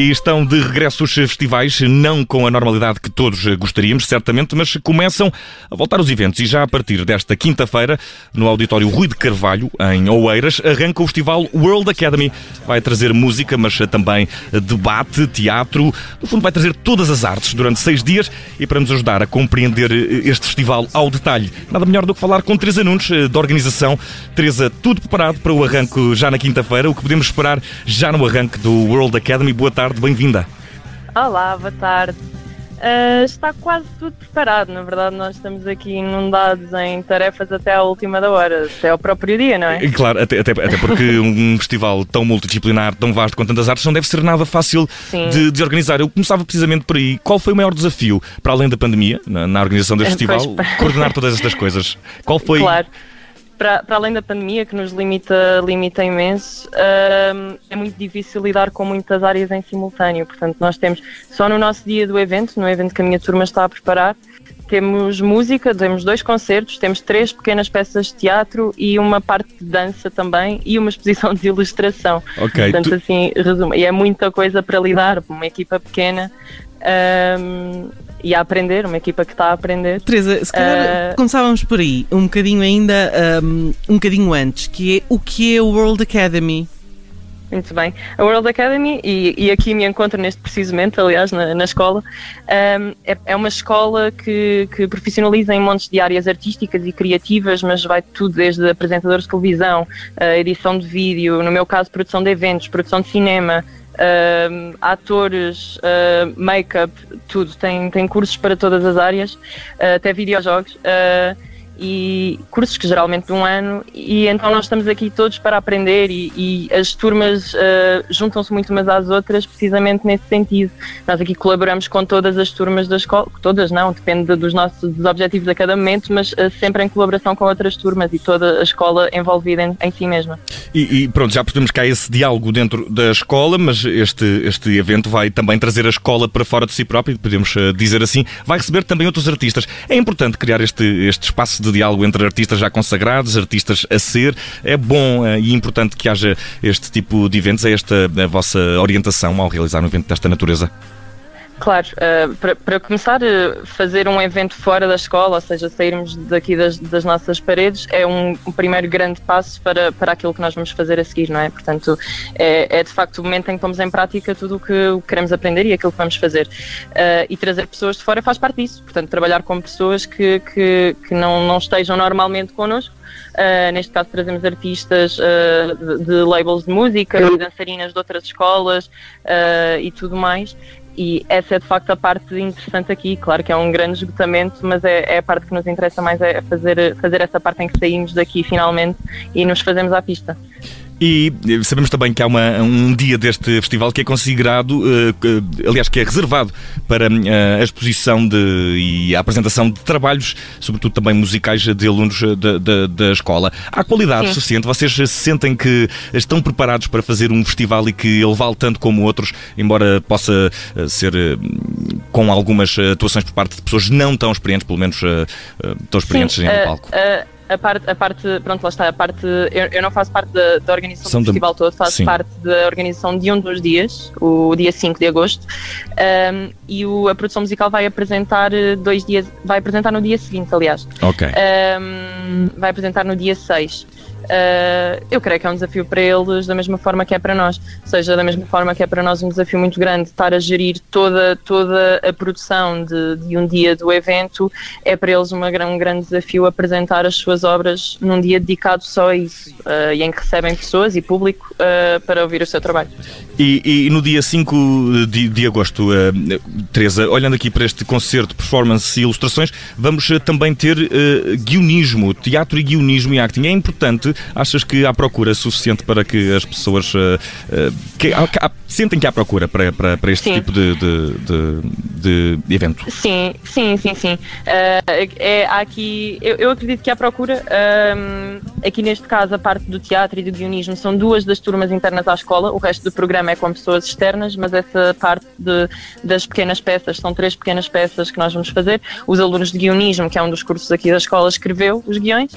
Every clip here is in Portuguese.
E estão de regresso os festivais, não com a normalidade que todos gostaríamos, certamente, mas começam a voltar os eventos. E já a partir desta quinta-feira, no Auditório Rui de Carvalho, em Oeiras, arranca o festival World Academy. Vai trazer música, mas também debate, teatro. No fundo, vai trazer todas as artes durante seis dias e para nos ajudar a compreender este festival ao detalhe, nada melhor do que falar com Teresa Nunes, da organização. Teresa, tudo preparado para o arranque já na quinta-feira. O que podemos esperar já no arranque do World Academy? Boa tarde, bem-vinda. Olá, boa tarde. Uh, está quase tudo preparado. Na verdade, nós estamos aqui inundados em tarefas até à última da hora, até ao próprio dia, não é? Claro, até, até, até porque um festival tão multidisciplinar, tão vasto com tantas artes, não deve ser nada fácil de, de, organizar. Eu começava precisamente por aí. Qual foi o maior desafio, para além da pandemia, na, na organização deste festival, coordenar todas estas coisas? Qual foi? Claro para, para além da pandemia, que nos limita, limita imenso, uh, é muito difícil lidar com muitas áreas em simultâneo. Portanto, nós temos, só no nosso dia do evento, no evento que a minha turma está a preparar, temos música, temos dois concertos, temos três pequenas peças de teatro e uma parte de dança também e uma exposição de ilustração. Ok. Portanto, tu... assim, resumo. E é muita coisa para lidar, uma equipa pequena. Um, e a aprender, uma equipa que está a aprender. Teresa, se calhar uh, começávamos por aí, um bocadinho ainda, um, um bocadinho antes, que é o que é o World Academy? Muito bem. A World Academy, e, e aqui me encontro neste precisamente, aliás, na, na escola, um, é, é, uma escola que, que profissionaliza em montes de áreas artísticas e criativas, mas vai tudo desde apresentadores de televisão, edição de vídeo, no meu caso, produção de eventos, produção de cinema, atores, uh, make-up, tudo. Tem, tem cursos para todas as áreas, uh, até videojogos. Uh, e cursos que geralmente de um ano, e então nós estamos aqui todos para aprender e, e as turmas uh, juntam-se muito umas às outras precisamente nesse sentido. Nós aqui colaboramos com todas as turmas da escola, todas não, depende dos nossos dos objetivos a cada momento, mas uh, sempre em colaboração com outras turmas e toda a escola envolvida em, em si mesma. E, e, pronto, já percebemos que há esse diálogo dentro da escola, mas este, este evento vai também trazer a escola para fora de si próprio, podemos uh, dizer assim, vai receber também outros artistas. É importante criar este, este espaço de de diálogo entre artistas já consagrados, artistas a ser. É bom eh, e importante que haja este tipo de eventos. É esta a vossa orientação ao realizar um evento desta natureza? Claro, uh, para, para, começar, uh, fazer um evento fora da escola, ou seja, sairmos daqui das, das nossas paredes, é um, um, primeiro grande passo para, para aquilo que nós vamos fazer a seguir, não é? Portanto, é, é de facto o momento em que pomos em prática tudo o que queremos aprender e aquilo que vamos fazer. Uh, e trazer pessoas de fora faz parte disso. Portanto, trabalhar com pessoas que, que, que não, não estejam normalmente connosco. Uh, neste caso trazemos artistas uh, de, de, labels de música, e dançarinas de outras escolas uh, e tudo mais e essa é de facto a parte interessante aqui. Claro que é um grande esgotamento, mas é, é, a parte que nos interessa mais, é fazer, fazer essa parte em que saímos daqui finalmente e nos fazemos à pista. E sabemos também que há uma, um dia deste festival que é considerado, uh, aliás, que é reservado para uh, a exposição de, e a apresentação de trabalhos, sobretudo também musicais, de alunos da, da, da escola. Há qualidade Sim. suficiente? Vocês sentem que estão preparados para fazer um festival e que ele vale tanto como outros, embora possa ser uh, com algumas atuações por parte de pessoas não tão experientes, pelo menos tão experientes Sim, no palco? A parte, a parte, pronto, lá está, a parte, eu, eu não faço parte da, da organização São do festival todo, faço sim. parte da organização de um dos dias, o dia 5 de agosto, um, e o, a produção musical vai apresentar eh, dois dias, vai apresentar no dia seguinte, aliás. Ok. Um, vai apresentar no dia 6. Uh, eu creio que é um desafio para eles da mesma forma que é para nós. Ou seja, da mesma forma que é para nós um desafio muito grande estar a gerir toda, toda a produção de, de um dia do evento, é para eles uma, um grande desafio apresentar as suas obras num dia dedicado só a isso uh, e em que recebem pessoas e público uh, para ouvir o seu trabalho. E, e no dia 5 de, de agosto, Teresa, olhando aqui para este concerto, performance e ilustrações, vamos também ter guionismo, teatro e guionismo e acting. É importante achas que há procura suficiente para que as pessoas uh, uh, que, há, sentem que há procura para, para, para este sim. tipo de, de, de, de, evento? Sim, sim, sim, sim. Uh, é, há aqui, eu, eu, acredito que há procura. Um, aqui neste caso, a parte do teatro e do guionismo são duas das turmas internas à escola, o resto do programa é com pessoas externas, mas essa parte de, das pequenas peças, são três pequenas peças que nós vamos fazer. Os alunos de guionismo, que é um dos cursos aqui da escola, escreveu os guiões.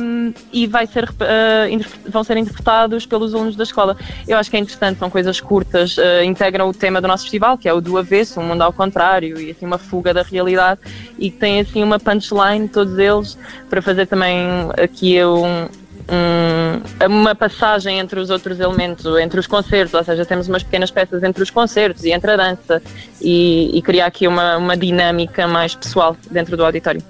Um, e vai ser, uh, vão ser interpretados pelos alunos da escola. Eu acho que é interessante, são coisas curtas, uh, integram o tema do nosso festival, que é o do avesso, um mundo ao contrário, e assim uma fuga da realidade, e tem assim uma punchline, todos eles, para fazer também aqui um, um, uma passagem entre os outros elementos, entre os concertos, ou seja, temos umas pequenas peças entre os concertos e entre a dança e, e criar aqui uma, uma dinâmica mais pessoal dentro do auditório.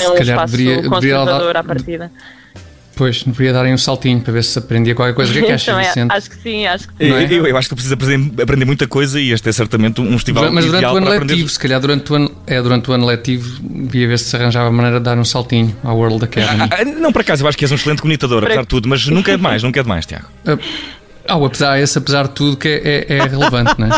É um espaço deveria, conservador deveria à partida. Pois, deveria darem um saltinho para ver se aprendia qualquer coisa. O que é que achas, então, Vicente? Acho que sim, acho que sim. É? Eu, eu, acho que preciso aprender, aprender, muita coisa e este é certamente um festival Mas durante o ano letivo, aprender... se calhar durante o ano, é, durante o ano letivo, via ver se se arranjava a maneira de dar um saltinho ao World Academy. Ah, não, por acaso, eu acho que és um excelente comunicador, apesar de tudo, mas nunca é demais, nunca é demais, Tiago. Uh, Oh, apesar, esse apesar de tudo que é, é, é relevante, não é?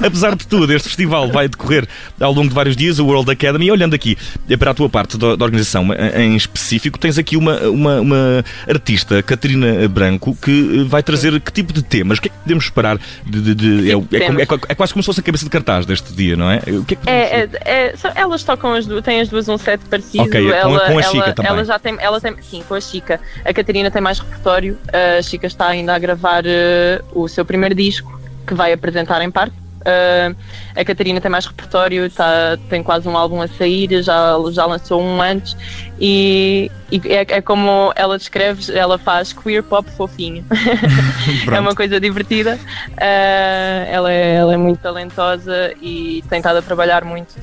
apesar de tudo, este festival vai decorrer ao longo de vários dias, o World Academy. E olhando aqui para a tua parte da, da organização em específico, tens aqui uma, uma, uma, artista, Catarina Branco, que vai trazer que tipo de temas? O que é que podemos esperar? De, de, de é, é, como, é, é, quase como se fosse a cabeça de cartaz deste dia, não é? O que é que é, é, elas tocam as duas, têm as duas um set parecido. Okay, ela, com, a, com a Chica ela, também. Ela já tem, ela tem, sim, com a Chica. A Catarina tem mais repertório, a Chica está ainda a gravar gravar uh, o seu primeiro disco, que vai apresentar em parte. Uh, a Catarina tem mais repertório, tá, tem quase um álbum a sair, já, já lançou um antes, e, e é, é, como ela descreve, ela faz queer pop fofinho. é uma coisa divertida. Uh, ela, é, ela é muito talentosa e tem estado a trabalhar muito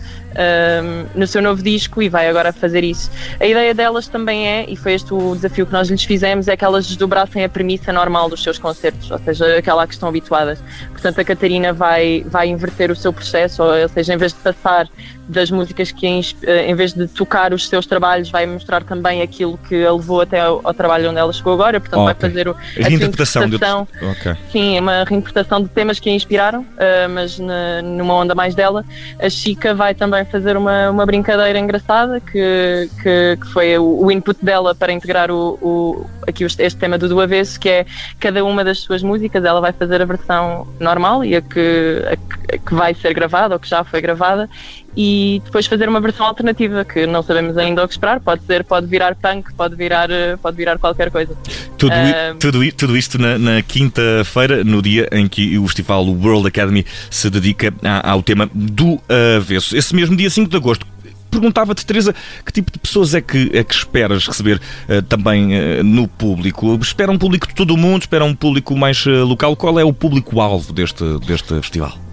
no seu novo disco e vai agora fazer isso. A ideia delas também é, e foi este o desafio que nós lhes fizemos, é que elas desdobrassem a premissa normal dos seus concertos, ou seja, aquela a que estão habituadas. Portanto, a Catarina vai, vai inverter o seu processo, ou seja, em vez de passar das músicas que, eh, em vez de tocar os seus trabalhos, vai mostrar também aquilo que a levou até ao, ao trabalho onde ela chegou agora. Portanto, okay. vai fazer o, a reinterpretação. interpretação de... okay. Sim, é uma reinterpretação de temas que a inspiraram, uh, mas na, numa onda mais dela. A Chica vai também fazer uma, uma brincadeira engraçada, que, que, que foi o, o, input dela para integrar o, o, aqui este tema do do avesso, que é cada uma das suas músicas, ela vai fazer a versão normal e a que, a, a que vai ser gravada ou que já foi gravada e depois fazer uma versão alternativa que não sabemos ainda o que esperar. Pode ser, pode virar punk, pode virar, eh, pode virar qualquer coisa. Tudo, uh, tudo, tudo isto na, na quinta-feira, no dia em que o festival World Academy se dedica ao tema do avesso. Esse mesmo dia 5 de agosto. Perguntava-te, Teresa, que tipo de pessoas é que, é que esperas receber uh, também uh, no público? Espera um público de todo o mundo? Espera um público mais local? Qual é o público-alvo deste, deste festival?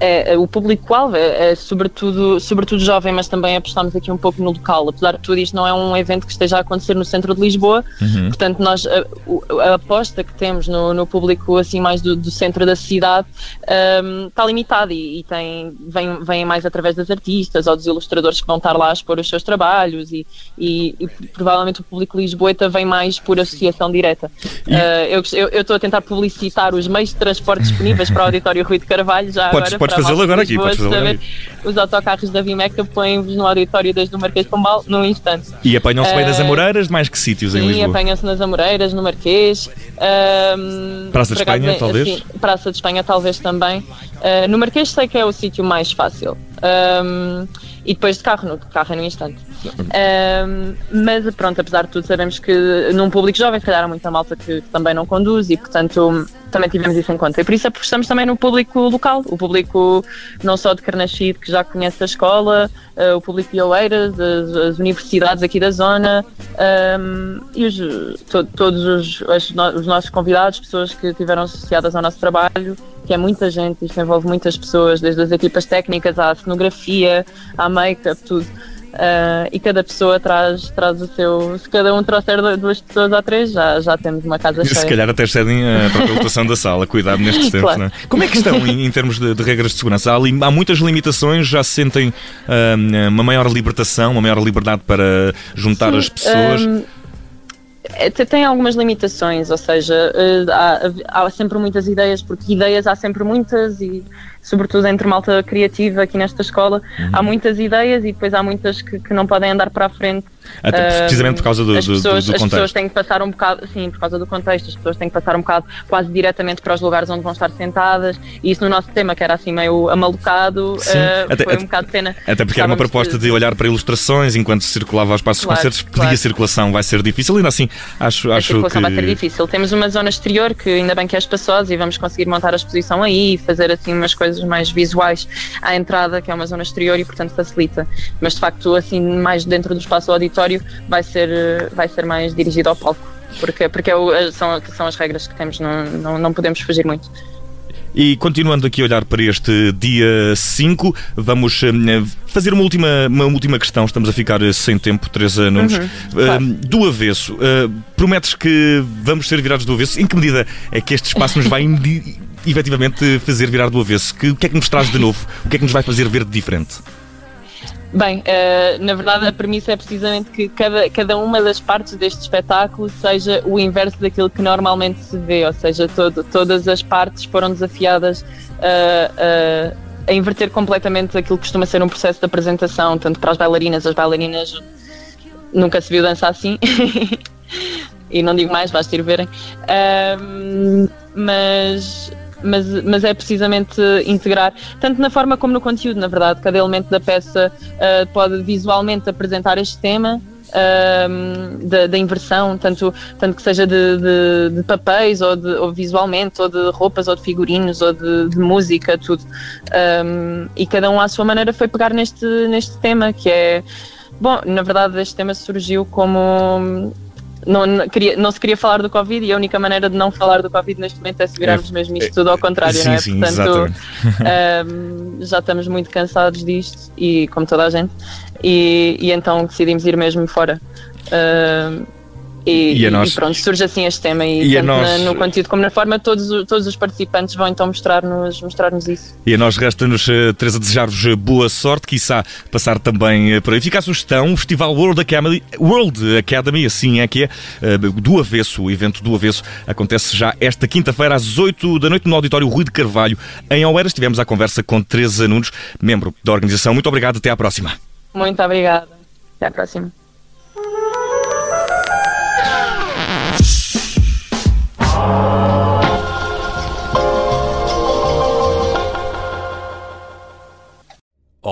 É, é, o público-alvo é, é, sobretudo, sobretudo jovem, mas também apostamos aqui um pouco no local. Apesar de tudo, isto não é um evento que esteja a acontecer no centro de Lisboa, uhum. portanto, nós, a, a, aposta que temos no, no público assim mais do, do centro da cidade um, está limitada e, e, tem, vem, vem mais através das artistas ou dos ilustradores que vão estar lá a expor os seus trabalhos e, e, e provavelmente o público lisboeta vem mais por associação direta. Uh, eu estou a tentar publicitar os meios de transporte disponíveis para o Auditório Rui de Carvalho já podes, agora. Podes fazê-lo agora aqui. Fazê agora Os autocarros da Vimeca põem-vos no auditório desde o Marquês de Pombal num instante. E apanham-se uh, bem nas eh, Amoreiras, mais que sítios sim, em Lisboa? Sim, apanham-se nas Amoreiras, no Marquês. Uh, Praça de Espanha, talvez? Praça de Espanha, talvez também. Uh, no Marquês sei que é o sítio mais fácil. Um, e depois de carro, no carro é no instante. Um, mas pronto, apesar de tudo, sabemos que num público jovem, se calhar há muita malta que, que, também não conduz e, portanto, também tivemos isso em conta. E por isso apostamos também no público local, o público não só de Carnachide, que já conhece a escola, uh, o público de Oeiras, as, as, universidades aqui da zona um, e os, to, todos os, os, os nossos convidados, pessoas que estiveram associadas ao nosso trabalho que é muita gente, isto envolve muitas pessoas, desde as equipas técnicas à cenografia, à make-up, tudo. Uh, e cada pessoa traz, traz o seu. Se cada um trouxer duas pessoas ou três, já, já temos uma casa cheia. Se calhar até cedem a própria lotação da sala, cuidado nestes tempos, claro. não é? Como é que estão em, em termos de, de, regras de segurança? Há, há, muitas limitações, já se sentem uh, uma maior libertação, uma maior liberdade para juntar Sim, as pessoas? Um, é, tem algumas limitações, ou seja, eh, há, há, sempre muitas ideias, porque ideias há sempre muitas e, sobretudo entre malta criativa aqui nesta escola, uhum. há muitas ideias e depois há muitas que, que não podem andar para a frente até precisamente por causa do, as pessoas, do, do, As pessoas têm que passar um bocado, sim, por causa do contexto, as pessoas têm que passar um bocado quase diretamente para os lugares onde vão estar sentadas e isso no nosso tema, que era assim meio amalucado, uh, até, foi um bocado de pena. Até porque era uma proposta de... olhar para ilustrações enquanto circulava aos passos claro, concertos, pedia claro. circulação, vai ser difícil, ainda assim acho, a acho circulação que... vai ser difícil. Temos uma zona exterior que ainda bem que é espaçosa e vamos conseguir montar a exposição aí e fazer assim umas coisas mais visuais à entrada, que é uma zona exterior e portanto facilita. Mas de facto, assim, mais dentro do espaço auditório vai ser ser, vai ser mais dirigido ao palco, porque, porque é são, são as regras que temos, não, não, não podemos fugir muito. E continuando aqui a olhar para este dia 5, vamos uh, fazer uma última, uma última questão. Estamos a ficar sem tempo, Teresa Nunes. Uhum, claro. uh, do avesso, uh, prometes que vamos ser virados do avesso? Em que medida é que este espaço nos vai efetivamente fazer virar do avesso? Que, o que é que nos traz de novo? O que é que nos vai fazer ver de diferente? Bem, uh, na verdade a premissa é precisamente que cada, cada uma das partes deste espetáculo seja o inverso daquilo que normalmente se vê, ou seja, todo, todas as partes foram desafiadas a, a, a inverter completamente aquilo que costuma ser um processo de apresentação, tanto para as bailarinas, as bailarinas nunca se viu dançar assim, e não digo mais, basta ir verem, uh, mas mas, mas é precisamente integrar, tanto na forma como no conteúdo, na verdade. Cada elemento da peça uh, pode visualmente apresentar este tema. Uh, da, da, inversão, tanto, tanto que seja de, de, de papéis ou, de, ou, visualmente, ou de roupas, ou de figurinos, ou de, de música, tudo. Um, e cada um à sua maneira foi pegar neste, neste tema, que é. Bom, na verdade, este tema surgiu como não, não, queria, não se queria falar do Covid e a única maneira de não falar do Covid neste momento é se virarmos é, mesmo isto tudo ao contrário, sim, não é? Sim, Portanto, um, já estamos muito cansados disto e como toda a gente, e, e então decidimos ir mesmo fora. Um, e, e, nós... e, pronto, surge assim este tema e, e tanto nós... na, no conteúdo como na forma todos, todos os participantes vão então mostrar-nos mostrar isso. E a nós resta-nos, uh, Teresa, desejar-vos eh, boa sorte, quiçá passar também uh, por aí. Fica a sugestão, o Festival World Academy, World Academy, assim é que é, do avesso, o evento do avesso acontece já esta quinta-feira às 8 da noite no Auditório Rui de Carvalho, em Oeiras. Tivemos a conversa com Teresa Nunes, membro da organização. Muito obrigado, até à próxima. Muito obrigada, até à próxima.